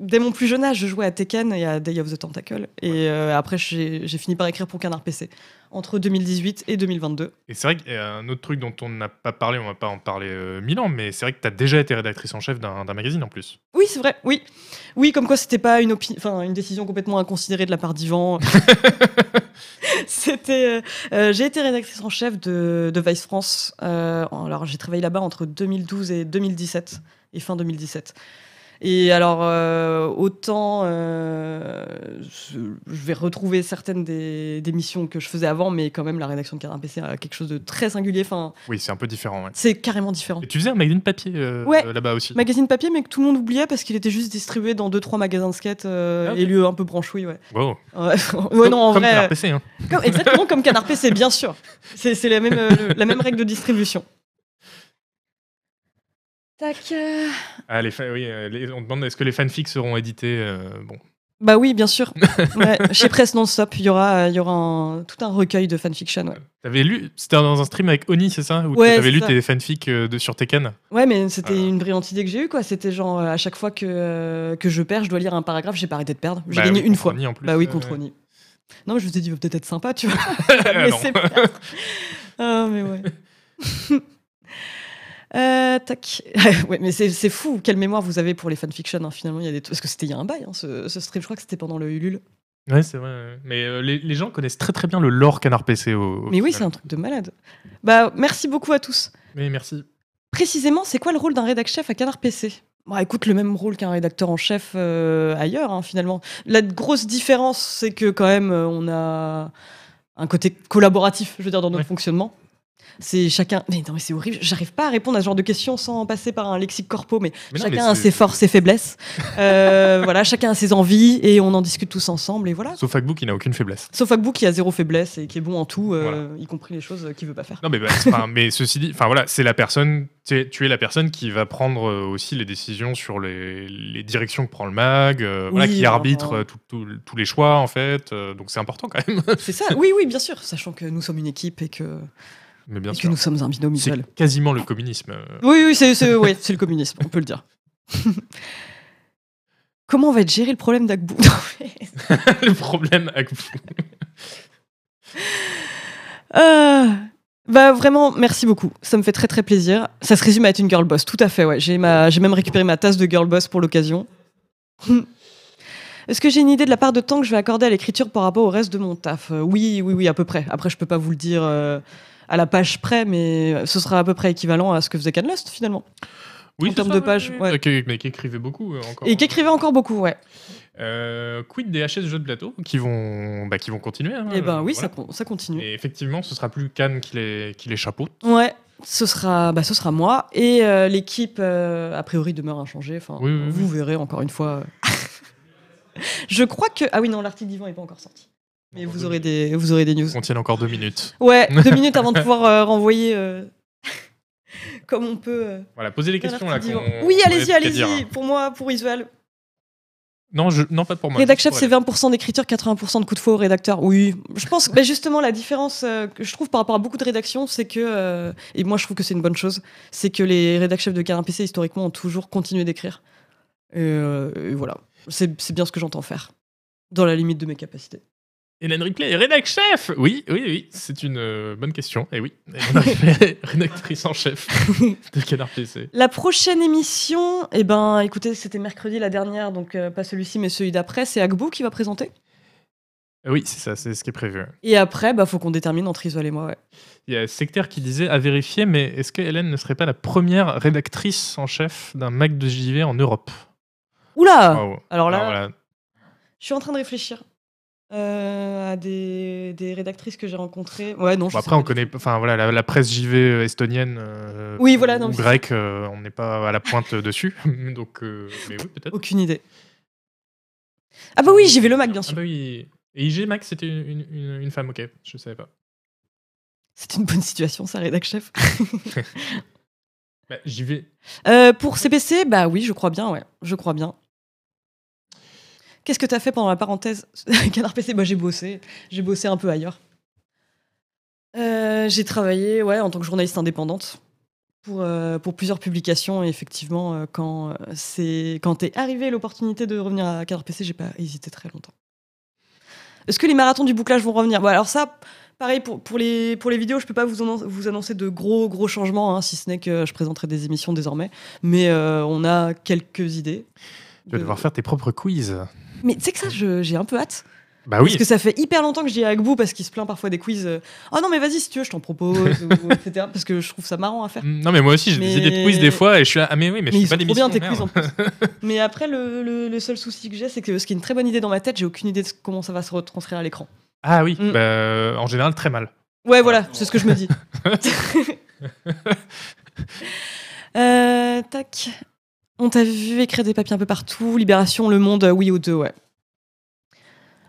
Dès mon plus jeune âge, je jouais à Tekken et à Day of the Tentacle. Et euh, après, j'ai fini par écrire pour Canard PC entre 2018 et 2022. Et c'est vrai qu'il y a un autre truc dont on n'a pas parlé, on va pas en parler euh, mille ans, mais c'est vrai que tu as déjà été rédactrice en chef d'un magazine en plus. Oui, c'est vrai, oui. Oui, comme quoi c'était pas une, décision complètement inconsidérée de la part d'Ivan. c'était. euh, j'ai été rédactrice en chef de, de Vice France. Alors, j'ai travaillé là-bas entre 2012 et 2017, et fin 2017. Et alors, euh, autant euh, je vais retrouver certaines des, des missions que je faisais avant, mais quand même, la rédaction de Canard PC a quelque chose de très singulier. Enfin, Oui, c'est un peu différent. ouais. c'est carrément différent. Et tu faisais un magazine papier euh, Ouais. euh, là-bas aussi. Magazine papier, mais que tout le monde oubliait parce qu'il était juste distribué dans 2-3 magasins de skate euh, Ah, et lieux un peu branchouilles, ouais. Wow. Ouais, ouais, non, en Comme vrai. Canard PC, hein. comme- exactement comme Canard PC, bien sûr. C'est la, même, euh, la même règle de distribution. Tac. euh, Ah, les fa- oui, euh, les- on demande est-ce que les fanfics seront édités euh, Bon, Bah oui, bien sûr. Ouais, chez Presse Non-Stop, il y aura, euh, il y aura un- tout un recueil de fanfiction. Ouais, t'avais lu, c'était dans un stream avec Oni, c'est ça? Où Ouais, t'avais lu ça. tes fanfics euh, de, sur Tekken? Ouais mais c'était Euh. une brillante idée que j'ai eue, quoi. C'était genre, euh, à chaque fois que, euh, que je perds, je dois lire un paragraphe, j'ai pas arrêté de perdre. J'ai Bah gagné oui, une fois. Oni, en plus, Bah oui, euh, contre Oni. Non, mais je vous ai dit, il va peut-être être sympa, tu vois. Ah, mais non. c'est. Ah, mais ouais. Euh, tac. ouais, mais c'est fou, quelle mémoire vous avez pour les fanfictions, hein, finalement. Il y a des... Parce que c'était il y a un bail, hein, ce, ce stream, je crois que c'était pendant le Ulule. Ouais, c'est vrai. Mais euh, les, les gens connaissent très très bien le lore Canard PC. Au, au Mais oui, c'est un truc de malade. Bah, merci beaucoup à tous. Mais merci. Précisément, c'est quoi le rôle d'un rédac chef à Canard PC Bah écoute, le même rôle qu'un rédacteur en chef euh, ailleurs, hein, finalement. La grosse différence, c'est que quand même, euh, on a un côté collaboratif, je veux dire, dans notre Ouais. fonctionnement. C'est chacun. Mais non, mais c'est horrible. J'arrive pas à répondre à ce genre de questions sans passer par un lexique corpo. Mais, Mais non, chacun mais a ses forces, ses faiblesses. Euh, voilà, chacun a ses envies et on en discute tous ensemble. Et voilà. Sauf Agbook, il n'a aucune faiblesse. Sauf Agbou qui a zéro faiblesse et qui est bon en tout, euh, y compris les choses qu'il veut pas faire. Non, mais, bah, pas- mais ceci dit, enfin voilà, c'est la personne, tu es, tu es la personne qui va prendre euh, aussi les décisions sur les, les directions que prend le mag, euh, voilà, qui arbitre tous les choix en fait. donc c'est important quand même. C'est ça, oui, oui, bien sûr, sachant que nous sommes une équipe et que, mais bien et que nous sommes un binôme c'est idéal. quasiment le communisme. euh. Oui, oui, c'est c'est- ouais, c'est le communisme, on peut le dire. Comment on va être géré le problème d'Agbou le problème vous. Ah, Bah vraiment, merci beaucoup. Ça me fait très très plaisir. Ça se résume à être une girl boss, tout à fait. Ouais, j'ai ma, j'ai même récupéré ma tasse de girl boss pour l'occasion. Est-ce que j'ai une idée de la part de temps que je vais accorder à l'écriture par rapport au reste de mon taf? Euh, Oui, oui, oui, à peu près. Après, je peux pas vous le dire euh, à la page près, mais ce sera à peu près équivalent à ce que faisait Canlust finalement. Oui, En c'est termes ça, de pages, ouais. Euh, qui- mais qui écrivait beaucoup euh, encore. Et qui écrivait encore beaucoup, ouais. Euh, quid des HS jeux de plateau qui vont, bah, qui vont continuer. hein, Et ben euh, oui, voilà. ça, con- ça continue. Et effectivement, ce sera plus Cannes qui les, qui les chapeaute. Ouais, ce sera, bah, ce sera moi. Et euh, l'équipe, euh, a priori, demeure inchangée. Enfin, Oui, oui, vous verrez encore une fois. je crois que. Ah oui, non, l'article d'Yvan n'est pas encore sorti. Mais vous aurez des, vous aurez des news. On tient encore deux minutes. Ouais, deux minutes avant de pouvoir euh, renvoyer euh, comme on peut. euh, Voilà, posez les questions là. l'article qu'on- d'Yvan. Oui, qu'on allez-y, dire. allez-y. Pour moi, pour Isuel. Non, je, non, pas pour moi. Rédac juste chef, pour c'est elle. 20% d'écriture, 80% de coups de faux au rédacteur. Oui, je pense que bah, justement la différence euh, que je trouve par rapport à beaucoup de rédactions, c'est que, euh, et moi je trouve que c'est une bonne chose, c'est que les rédac chefs de Canard PC historiquement ont toujours continué d'écrire. Et, euh, et voilà, c'est c'est bien ce que j'entends faire, dans la limite de mes capacités. Hélène Ripley est rédac chef Oui, oui, oui, c'est une euh, bonne question. Et oui, Hélène Ripley, rédactrice en chef de Canard PC. La prochaine émission, eh ben, écoutez, c'était mercredi la dernière, donc euh, pas celui-ci mais celui d'après, c'est Agbo qui va présenter? Oui, c'est ça, c'est ce qui est prévu. Et après, bah faut qu'on détermine entre Isuel et moi. Ouais. Il y a Sectaire qui disait à vérifier, mais est-ce que Hélène ne serait pas la première rédactrice en chef d'un Mac de JV en Europe? Oula Waouh. Alors là, Alors voilà. Je suis en train de réfléchir euh, à des, des rédactrices que j'ai rencontrées. Ouais, non, Bon, après, on connaît, enfin voilà, la, la presse JV estonienne euh, Oui, voilà, non, ou grecque, euh, on n'est pas à la pointe dessus. Donc, euh, mais oui, peut-être. Aucune idée. Ah bah oui, j'y vais le Mac, bien Ah sûr. bah oui. Et IG Max, c'était une, une- une femme, ok, je savais pas. C'est une bonne situation, ça, rédac chef. Bah, J'y vais. Euh, pour CPC, bah oui, je crois bien, ouais. Je crois bien. Qu'est-ce que t'as fait pendant la parenthèse Canard PC, bah j'ai bossé. J'ai bossé un peu ailleurs. Euh, j'ai travaillé, ouais, en tant que journaliste indépendante. pour, euh, pour plusieurs publications. Et effectivement, euh, quand, c'est, quand est arrivée l'opportunité de revenir à Canard PC, j'ai pas hésité très longtemps. Est-ce que les marathons du bouclage vont revenir? Bon, Alors ça, pareil, pour, pour, les, pour les vidéos, je peux pas vous, annon- vous annoncer de gros, gros changements, hein, si ce n'est que je présenterai des émissions désormais. Mais euh, on a quelques idées. Tu vas De- devoir faire tes propres quiz. Mais tu sais que ça, j'ai un peu hâte. Bah oui. Parce que ça fait hyper longtemps que je dis à Agbou parce qu'il se plaint parfois des quiz. euh, Oh non, mais vas-y, si tu veux, je t'en propose, ou, etc. Parce que je trouve ça marrant à faire. Mm, Non mais moi aussi j'ai Mais- des idées de quiz des fois et je suis là ah mais oui mais, Mais je fais pas trop bien tes quiz merde. en plus. mais après, le, le- le seul souci que j'ai, c'est que ce qui est une très bonne idée dans ma tête, j'ai aucune idée de comment ça va se retranscrire à l'écran. Ah oui Mm. bah, en général très mal. Ouais, voilà, c'est ce que je me dis. Euh, tac. On t'a vu écrire des papiers un peu partout. Libération, Le Monde, euh, oui ou deux, ouais.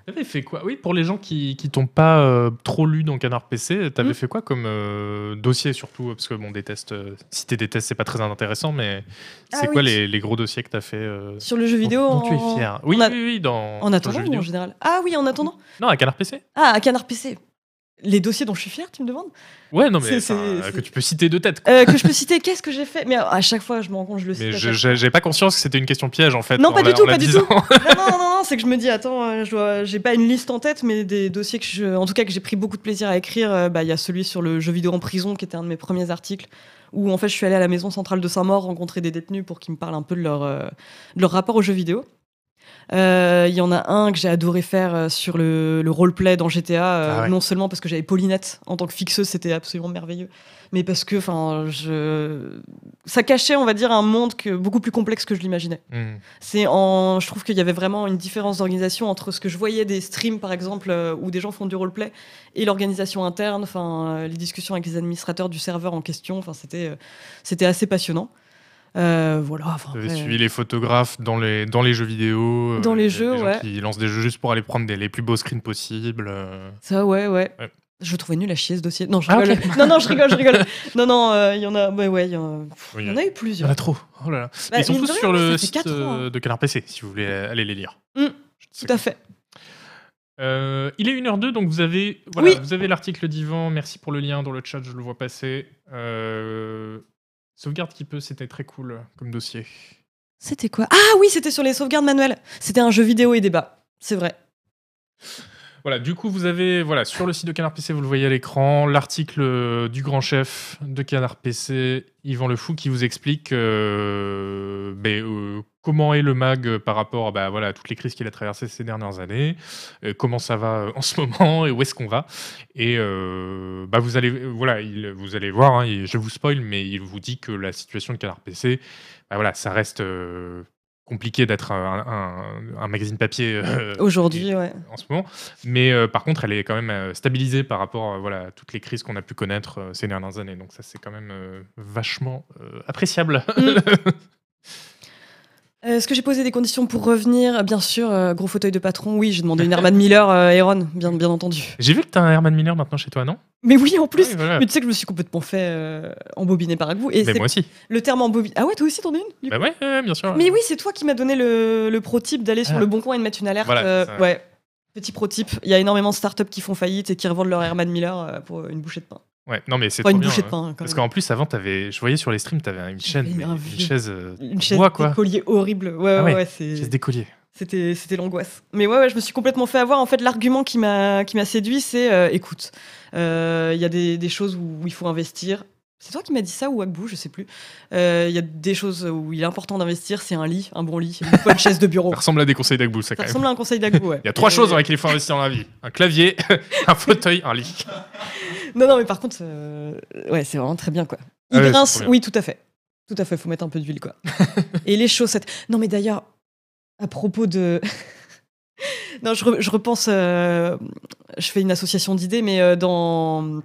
T'avais fait quoi? Oui pour les gens qui qui t'ont pas euh, trop lu dans Canard PC t'avais Mm. fait quoi comme euh, dossier surtout? Parce que bon des tests euh, citer des tests c'est pas très intéressant mais Ah c'est oui. quoi les, les gros dossiers que t'as fait Sur le jeu vidéo. dont, dont tu es fier? Oui a- oui oui dans En attendant ou en général? Ah oui, en attendant? Non à Canard PC. Ah, à Canard PC. Les dossiers dont je suis fier, tu me demandes Ouais non mais que tu peux citer de tête. quoi. Euh, Que je peux citer Qu'est-ce que j'ai fait? Mais à chaque fois, je me rends compte, je le cite. Mais chaque j'ai pas conscience que c'était une question piège en fait. Non, en pas du tout, pas du tout. non, non, non, non, c'est que je me dis, attends, euh, j'ai pas une liste en tête, mais des dossiers que je, en tout cas, que j'ai pris beaucoup de plaisir à écrire. euh, bah, il y a celui sur le jeu vidéo en prison, qui était un de mes premiers articles, où en fait, je suis allée à la maison centrale de Saint-Maur rencontrer des détenus pour qu'ils me parlent un peu de leur, euh, de leur rapport aux jeux vidéo. Euh, Il y en a un que j'ai adoré faire euh, sur le, le roleplay dans GTA, euh, Ah ouais. non seulement parce que j'avais Paulinette en tant que fixeuse, c'était absolument merveilleux, mais parce que, enfin, je, ça cachait, on va dire, un monde que, beaucoup plus complexe que je l'imaginais. Mm. C'est en, je trouve qu'il y avait vraiment une différence d'organisation entre ce que je voyais des streams, par exemple, où des gens font du roleplay, et l'organisation interne, enfin, les discussions avec les administrateurs du serveur en question. Enfin, c'était, c'était assez passionnant. Euh, voilà. Enfin, Vous avez après, suivi les photographes dans les, dans les jeux vidéo. euh, Dans les des- jeux, ouais. Qui lancent des jeux juste pour aller prendre des- les plus beaux screens possibles. euh. Ça, ouais, ouais. Ouais. Je trouvais nul à chier ce dossier. Non, je Ah, rigole. Non, non, je rigole, je rigole. Non, non, euh, il y en a. Ouais, ouais, il y en a, Oui, il y en a eu Il y en plusieurs. a trop. Oh là là. Bah, Ils sont tous sur le site ans, euh, de Canard PC, si vous voulez aller les lire. Mm, Tout à fait. Euh, il est 1h02, donc vous avez, voilà, Oui. vous avez l'article d'Ivan. Merci pour le lien dans le chat, je le vois passer. Euh, sauvegarde qui peut, c'était très cool comme dossier. C'était quoi? Ah oui, c'était sur les sauvegardes manuelles. C'était un jeu vidéo et débat. C'est vrai. Voilà, du coup, vous avez, voilà, sur le site de Canard PC, vous le voyez à l'écran, l'article euh, du grand chef de Canard PC, Yvan Le Fou, qui vous explique euh, ben, euh, comment est le mag par rapport à bah, voilà, à toutes les crises qu'il a traversées ces dernières années, comment ça va en ce moment et où est-ce qu'on va. Et bah, vous, allez, voilà, il, vous allez voir, hein, je vous spoil, mais il vous dit que la situation de Canard PC, bah, voilà, ça reste compliqué d'être un, un- un magazine papier. euh, Aujourd'hui, ouais. en ce moment. Mais euh, par contre, elle est quand même euh, stabilisée par rapport voilà, à toutes les crises qu'on a pu connaître ces dernières années. Donc ça, c'est quand même vachement appréciable. Euh, Est-ce que j'ai posé des conditions pour revenir? Bien sûr, euh, gros fauteuil de patron. Oui, j'ai demandé une Herman Miller euh, Aeron, bien, bien entendu. J'ai vu que tu as un Herman Miller maintenant chez toi, non? Mais oui, en plus. Oui, voilà. Mais tu sais que je me suis complètement fait euh, embobiner par vous. Et Mais moi aussi. le terme embobiné. Ah ouais, toi aussi t'en as une Bah ouais, bien sûr. Mais oui, c'est toi qui m'as donné le, le pro type d'aller sur Ah. le bon coin et de mettre une alerte. Voilà, ouais. Petit pro type. Il y a énormément de startups qui font faillite et qui revendent leur Herman Miller pour une bouchée de pain. Ouais, non, mais c'est Pas trop une bien, bouchée de hein. pain. Quand Parce qu'en plus, avant, avais, je voyais sur les streams, tu avais une chaîne, J'avais mais un une chaise, euh, Une chaise bois, quoi. d'écolier horrible. Ouais, Ah ouais, ouais, c'est. chaise d'écolier. C'était, c'était l'angoisse. Mais ouais, ouais, je me suis complètement fait avoir. En fait, l'argument qui m'a, qui m'a séduit, c'est euh, écoute, euh, il y a des, des choses où il faut investir. C'est toi qui m'as dit ça ou Agbou, je sais plus. Euh, Il y a des choses où il est important d'investir, c'est un lit, un bon lit, pas une chaise de bureau. Ça ressemble à des conseils d'Agbou, ça, Ça quand même. ressemble à un conseil d'Agbou, ouais. Il y a trois Et- choses dans lesquelles il faut investir dans la vie. Un clavier, un fauteuil, un lit. Non, non, mais par contre, euh, ouais, c'est vraiment très bien, quoi. Il Ah ouais, grince, oui, tout à fait. Tout à fait, faut mettre un peu d'huile, quoi. Et les chaussettes. Non, mais d'ailleurs, à propos de. non, je, re- je repense. euh, je fais une association d'idées, mais euh, dans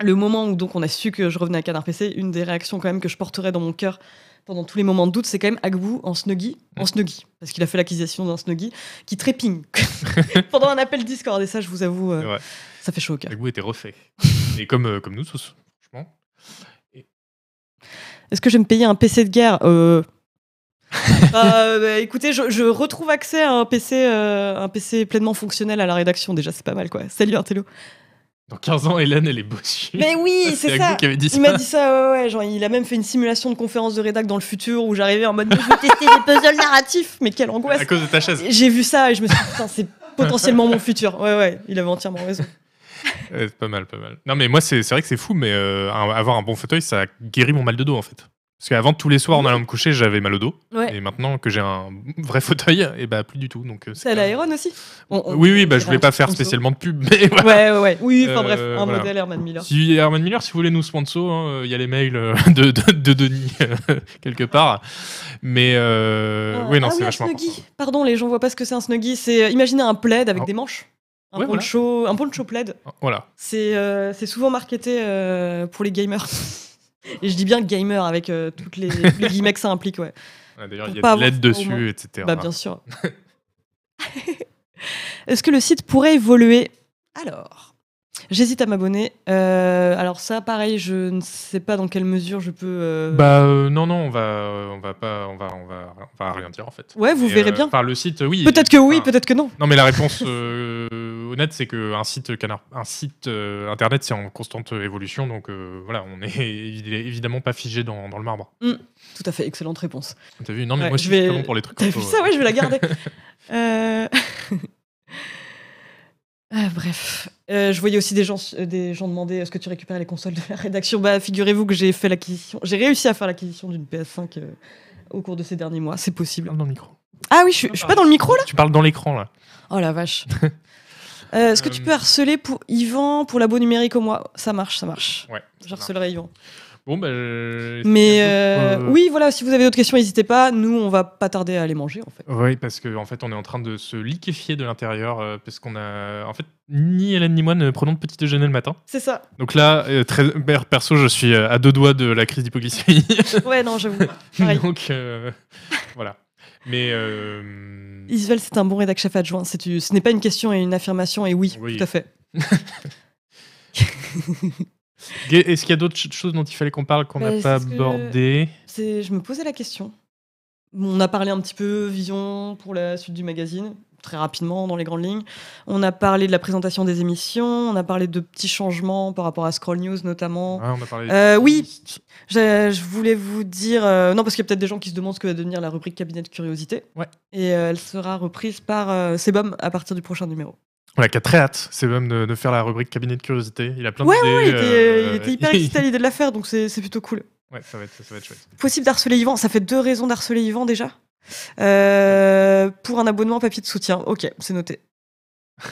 le moment où donc on a su que je revenais à Canard PC, une des réactions quand même que je porterai dans mon cœur pendant tous les moments de doute, c'est quand même Agbou en snuggie, en snuggie, parce qu'il a fait l'acquisition d'un snuggie, qui trépigne pendant un appel Discord. Et ça, je vous avoue, euh, ça fait chaud au cœur. Agbou était refait. Et comme, euh, comme nous tous, franchement. Est-ce que je vais me payer un PC de guerre euh... euh, bah, Écoutez, je, je retrouve accès à un PC, euh, un PC pleinement fonctionnel à la rédaction. Déjà, c'est pas mal, quoi. Salut, Intello. Dans 15 ans, Hélène, elle est bossue. Mais oui, c'est Agnew ça. qui avait dit ça. Il m'a dit ça, ouais, ouais, genre il a même fait une simulation de conférence de rédac dans le futur où j'arrivais en mode je veux tester des puzzles narratifs, mais quelle angoisse. À cause de ta chaise. J'ai vu ça et je me suis dit putain c'est potentiellement mon futur. Ouais ouais, il avait entièrement raison. C'est pas mal, pas mal. Non, mais moi, c'est vrai que c'est fou, mais euh, avoir un bon fauteuil, ça guérit mon mal de dos, en fait. Parce qu'avant, tous les soirs, en allant me coucher, j'avais mal au dos. Ouais. Et maintenant que j'ai un vrai fauteuil, et bah plus du tout. Donc, euh, C'est à l'Aéron aussi? On- on- Oui, oui, bah, je voulais pas faire spécialement de pub, mais voilà. Ouais ouais ouais. Oui, enfin Euh, bref, un voilà. modèle Herman Miller. Si Herman Miller, si vous voulez nous sponsor, il y a les mails euh, de, de, de Denis euh, quelque part. Mais euh, Ah, oui, non, ah c'est un vachement snuggie. Pardon, les gens voient pas ce que c'est un snuggie. C'est euh, imaginez un plaid avec Oh. des manches. Un Ouais, voilà. poncho, un poncho plaid. Voilà. C'est euh, c'est souvent marketé euh, pour les gamers. Et je dis bien gamer avec euh, toutes les, tous les guillemets que ça implique, ouais. Ouais, D'ailleurs, il y pas a de l'aide dessus, etc. Bah bien sûr. Est-ce que le site pourrait évoluer? Alors, j'hésite à m'abonner. Euh, alors ça, pareil, je ne sais pas dans quelle mesure je peux. euh, Bah euh, non, non, on va, on va pas, on va, on va, on va rien dire en fait. Ouais, vous Et, verrez euh, bien. Par le site, oui. peut-être que oui, Enfin, peut-être que non. Non, mais la réponse euh, honnête, c'est qu'un site canard, un site euh, internet, c'est en constante évolution, donc euh, voilà, on est évi- évidemment pas figé dans, dans le marbre. Tout à fait, excellente réponse. T'as vu? Non, mais Ouais, moi, je je suis vais- très bon pour les trucs. T'as vu ça? Ouais, je vais la garder. Euh, ah, bref. Euh, je voyais aussi des gens, euh, des gens demander est-ce que tu récupères les consoles de la rédaction? Bah, figurez-vous que j'ai fait l'acquisition. J'ai réussi à faire l'acquisition d'une PS5 euh, au cours de ces derniers mois. C'est possible. Dans le micro. Ah oui, je suis, je suis pas dans le micro là? Tu parles dans l'écran là. Oh la vache. Est-ce que tu peux harceler pour Yvan pour l'abo numérique au mois? Ça marche, ça marche. Ouais. Je harcelerai Yvan. Bon, bah. qu'il y Mais euh, euh, oui, voilà, si vous avez d'autres questions, n'hésitez pas. Nous, on va pas tarder à aller manger en fait. Oui, parce qu'en en fait, on est en train de se liquéfier de l'intérieur, euh, parce qu'on a. En fait, ni Hélène ni moi ne prenons de petit déjeuner le matin. C'est ça. Donc là, très, per- perso, je suis à deux doigts de la crise d'hypoglycémie. Ouais, non, j'avoue. Donc, voilà. Mais. euh, Isvel, c'est un bon rédac chef adjoint. C'est tu- Ce n'est pas une question et une affirmation, et oui, Oui. tout à fait. Est-ce qu'il y a d'autres ch- choses dont il fallait qu'on parle qu'on Bah, n'a pas que- abordé? je me posais la question. On a parlé un petit peu vision pour la suite du magazine, très rapidement dans les grandes lignes. On a parlé de la présentation des émissions, on a parlé de petits changements par rapport à Scroll News notamment. Ouais, on a parlé Euh, oui. Je, je voulais vous dire. euh, non, parce qu'il y a peut-être des gens qui se demandent ce que va devenir la rubrique cabinet de curiosité. Ouais. Et euh, elle sera reprise par Sebum à partir du prochain numéro. On a qu'à très hâte, c'est même de, de faire la rubrique cabinet de curiosité. Il a plein Ouais, d'idées. ouais, il était, euh, il était hyper excité à l'idée de la faire, donc c'est c'est plutôt cool. Ouais, ça va, être, ça va être chouette. Possible d'harceler Yvan. Ça fait deux raisons d'harceler Yvan déjà. Euh, pour un abonnement papier de soutien. Ok, c'est noté.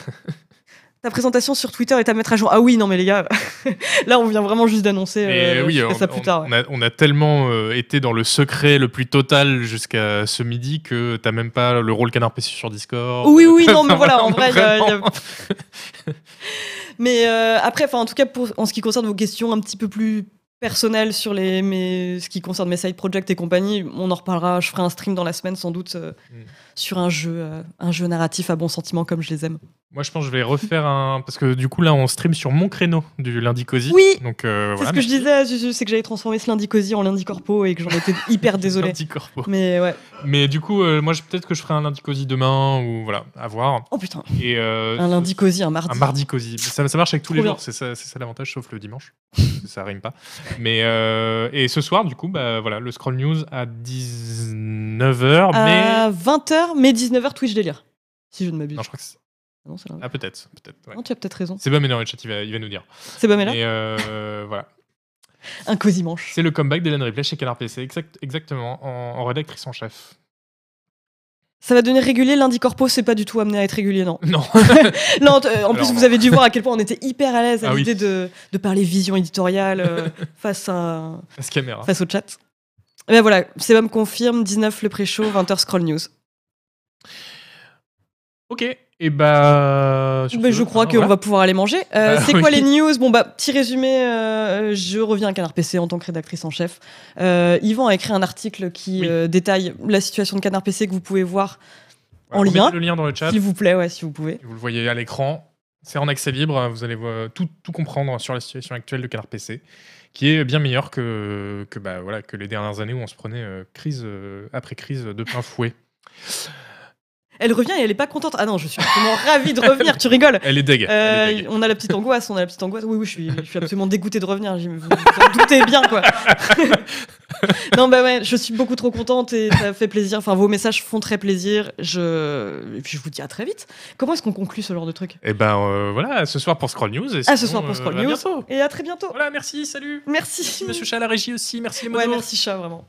ta présentation sur Twitter est à mettre à jour. Ah oui, non mais les gars, là on vient vraiment juste d'annoncer. Euh, oui, on, ça plus on- tard. ouais. on a, on a tellement euh, été dans le secret le plus total jusqu'à ce midi que t'as même pas le rôle canard PC sur Discord. Oui, oui, non, mais voilà, en vrai, y a- il y a-. Mais euh, après, enfin, en tout cas, pour, en ce qui concerne vos questions un petit peu plus personnelles sur les, mes, ce qui concerne mes side projects et compagnie, on en reparlera. Je ferai un stream dans la semaine sans doute euh, Mm. sur un jeu, euh, un jeu narratif à bon sentiment comme je les aime. Moi, je pense que je vais refaire un. Parce que du coup, là, on stream sur mon créneau du lundi cosy. Oui, Donc, euh, C'est voilà. ce que je disais à Zuzu, c'est que j'avais transformé ce lundi cosy en lundi corpo et que j'en étais hyper désolé. Lundi corpo. Mais ouais. Mais du coup, euh, moi, je- peut-être que je ferai un lundi cosy demain ou voilà, à voir. Oh putain, Et, euh, un lundi cosy, un mardi. Un mardi cosy. Ça, ça marche avec tous les bien. jours, c'est ça, c'est ça l'avantage, sauf le dimanche. ça rime pas. Mais euh, et ce soir, du coup, bah voilà, le scroll news à 19h, mais À 20h, mais 19h Twitch délire. Si je ne m'abuse. non, je crois que c'est... non, c'est l'inverse. ah peut-être, peut-être. Ouais. Non, tu as peut-être raison. C'est pas dans le chat, il va, il va nous dire. C'est là Mais euh, voilà, Un cosy manche. c'est le comeback d'Hélène Ripley chez Canard PC, exact, exactement, en, en rédactrice en chef. Ça va devenir régulier. Lundi corpo, c'est pas du tout amené à être régulier, non. Non, Non, euh, en plus, Alors, vous non. avez dû voir à quel point on était hyper à l'aise à Ah oui. l'idée de, de parler vision éditoriale euh, face, à, face caméra. face au chat. Et ben voilà, Sebum confirme 19 le pré-show, 20h scroll news. Ok, et bah. sur Ben, ce, je crois hein, qu'on voilà. va pouvoir aller manger. Euh, Ah, c'est quoi oui. les news? Bon, bah, petit résumé. euh, je reviens à Canard PC en tant que rédactrice en chef. Euh, Yvan a écrit un article qui Oui. euh, détaille la situation de Canard PC que vous pouvez voir, en on lien. le lien dans le chat. s'il vous plaît, ouais, si vous pouvez. Vous le voyez à l'écran. C'est en accès libre. Vous allez voir tout, tout comprendre sur la situation actuelle de Canard PC, qui est bien meilleure que, que, bah, voilà, que les dernières années où on se prenait euh, crise euh, après crise de plein fouet. Elle revient et elle est pas contente. Ah non, je suis absolument ravie de revenir. Tu rigoles. Elle est deg. Euh, on a la petite angoisse, on a la petite angoisse. Oui, oui, je suis, je suis absolument dégoûtée de revenir. Vous vous en doutez bien, quoi. non, bah ouais, je suis beaucoup trop contente et ça fait plaisir. Enfin, vos messages font très plaisir. Je... Et puis, je vous dis à très vite. Comment est-ce qu'on conclut ce genre de truc? Et ben euh, voilà, ce soir pour Scroll News. et Ah, ce soir pour euh, Scroll à News. Et à très bientôt. Voilà, merci, salut. Merci. Monsieur Chat à la régie aussi, merci les Ouais, merci chat, vraiment.